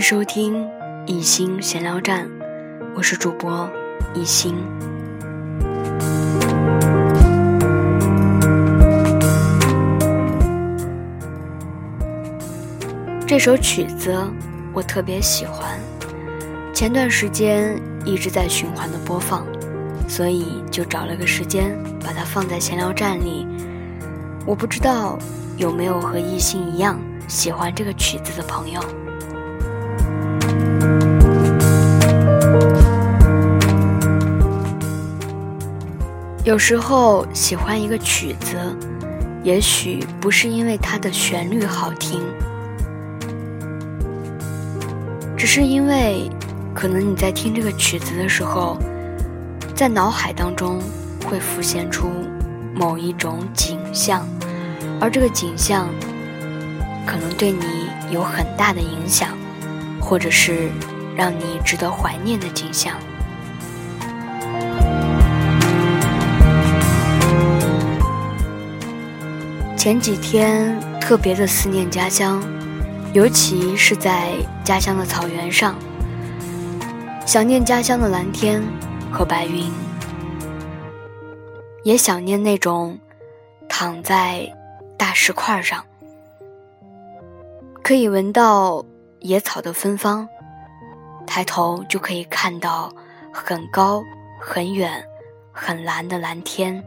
迎收听一心闲聊站，我是主播一心。这首曲子我特别喜欢，前段时间一直在循环的播放，所以就找了个时间把它放在闲聊站里。我不知道有没有和一心一样喜欢这个曲子的朋友。有时候喜欢一个曲子，也许不是因为它的旋律好听，只是因为可能你在听这个曲子的时候，在脑海当中会浮现出某一种景象，而这个景象可能对你有很大的影响，或者是让你值得怀念的景象。前几天特别的思念家乡，尤其是在家乡的草原上，想念家乡的蓝天和白云，也想念那种躺在大石块上，可以闻到野草的芬芳，抬头就可以看到很高、很远、很蓝的蓝天。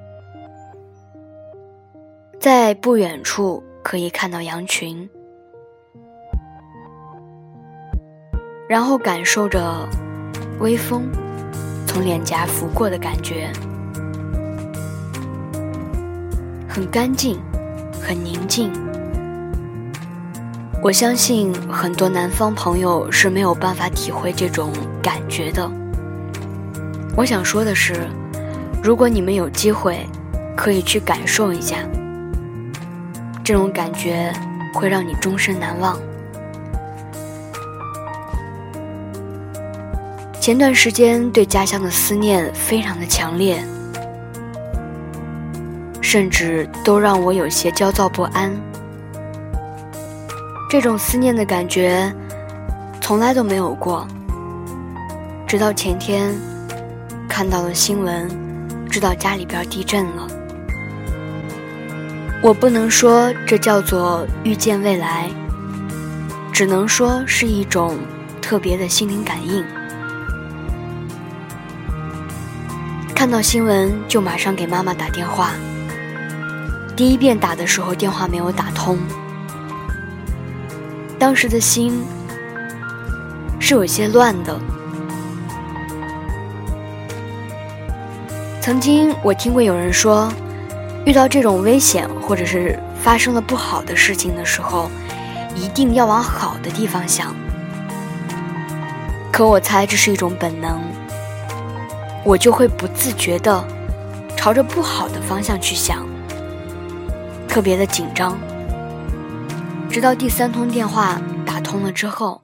在不远处可以看到羊群，然后感受着微风从脸颊拂过的感觉，很干净，很宁静。我相信很多南方朋友是没有办法体会这种感觉的。我想说的是，如果你们有机会，可以去感受一下。这种感觉会让你终身难忘。前段时间对家乡的思念非常的强烈，甚至都让我有些焦躁不安。这种思念的感觉从来都没有过，直到前天看到了新闻，知道家里边地震了。我不能说这叫做预见未来，只能说是一种特别的心灵感应。看到新闻就马上给妈妈打电话。第一遍打的时候电话没有打通，当时的心是有些乱的。曾经我听过有人说。遇到这种危险，或者是发生了不好的事情的时候，一定要往好的地方想。可我猜这是一种本能，我就会不自觉的朝着不好的方向去想，特别的紧张。直到第三通电话打通了之后，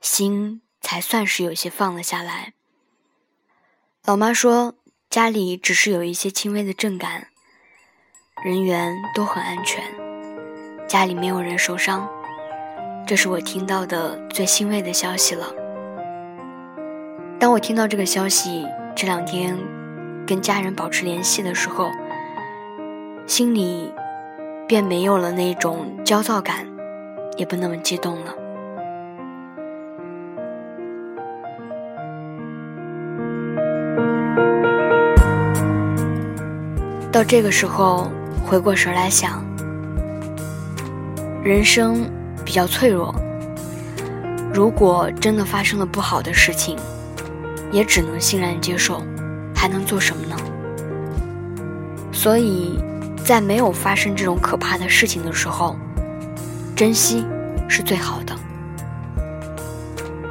心才算是有些放了下来。老妈说家里只是有一些轻微的震感。人员都很安全，家里没有人受伤，这是我听到的最欣慰的消息了。当我听到这个消息，这两天跟家人保持联系的时候，心里便没有了那种焦躁感，也不那么激动了。到这个时候。回过神来想，人生比较脆弱。如果真的发生了不好的事情，也只能欣然接受，还能做什么呢？所以，在没有发生这种可怕的事情的时候，珍惜是最好的。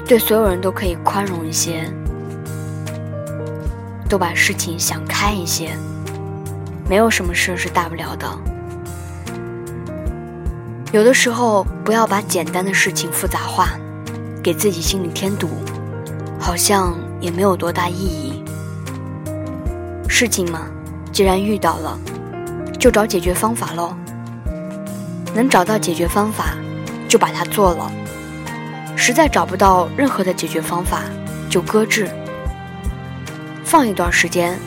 对所有人都可以宽容一些，都把事情想开一些。没有什么事是大不了的。有的时候，不要把简单的事情复杂化，给自己心里添堵，好像也没有多大意义。事情嘛，既然遇到了，就找解决方法喽。能找到解决方法，就把它做了。实在找不到任何的解决方法，就搁置，放一段时间，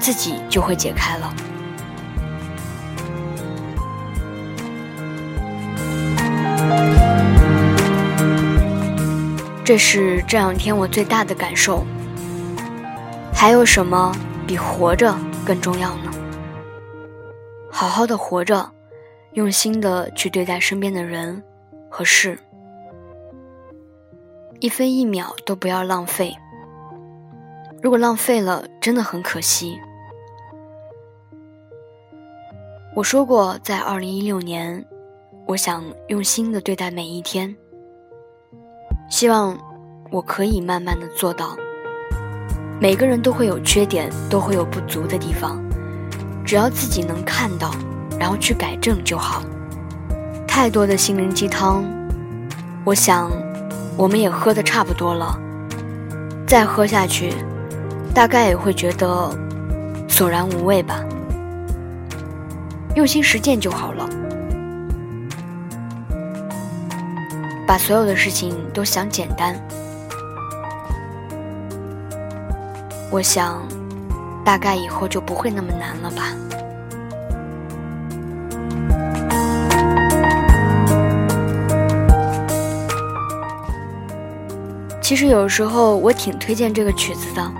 自己就会解开了。这是这两天我最大的感受。还有什么比活着更重要呢？好好的活着，用心的去对待身边的人和事，一分一秒都不要浪费。如果浪费了，真的很可惜。我说过，在二零一六年，我想用心的对待每一天。希望我可以慢慢的做到。每个人都会有缺点，都会有不足的地方，只要自己能看到，然后去改正就好。太多的心灵鸡汤，我想我们也喝的差不多了，再喝下去，大概也会觉得索然无味吧。用心实践就好了。把所有的事情都想简单，我想，大概以后就不会那么难了吧。其实有时候我挺推荐这个曲子的，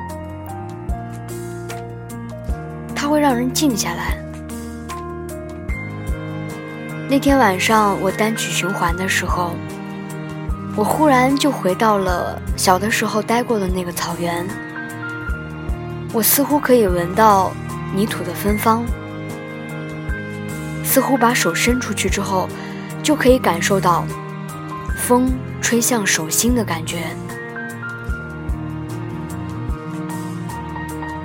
它会让人静下来。那天晚上我单曲循环的时候。我忽然就回到了小的时候待过的那个草原，我似乎可以闻到泥土的芬芳，似乎把手伸出去之后，就可以感受到风吹向手心的感觉。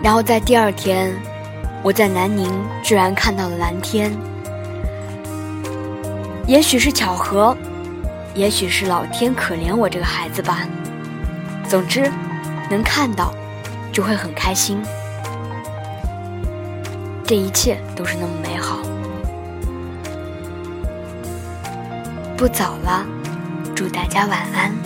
然后在第二天，我在南宁居然看到了蓝天，也许是巧合。也许是老天可怜我这个孩子吧。总之，能看到就会很开心。这一切都是那么美好。不早了，祝大家晚安。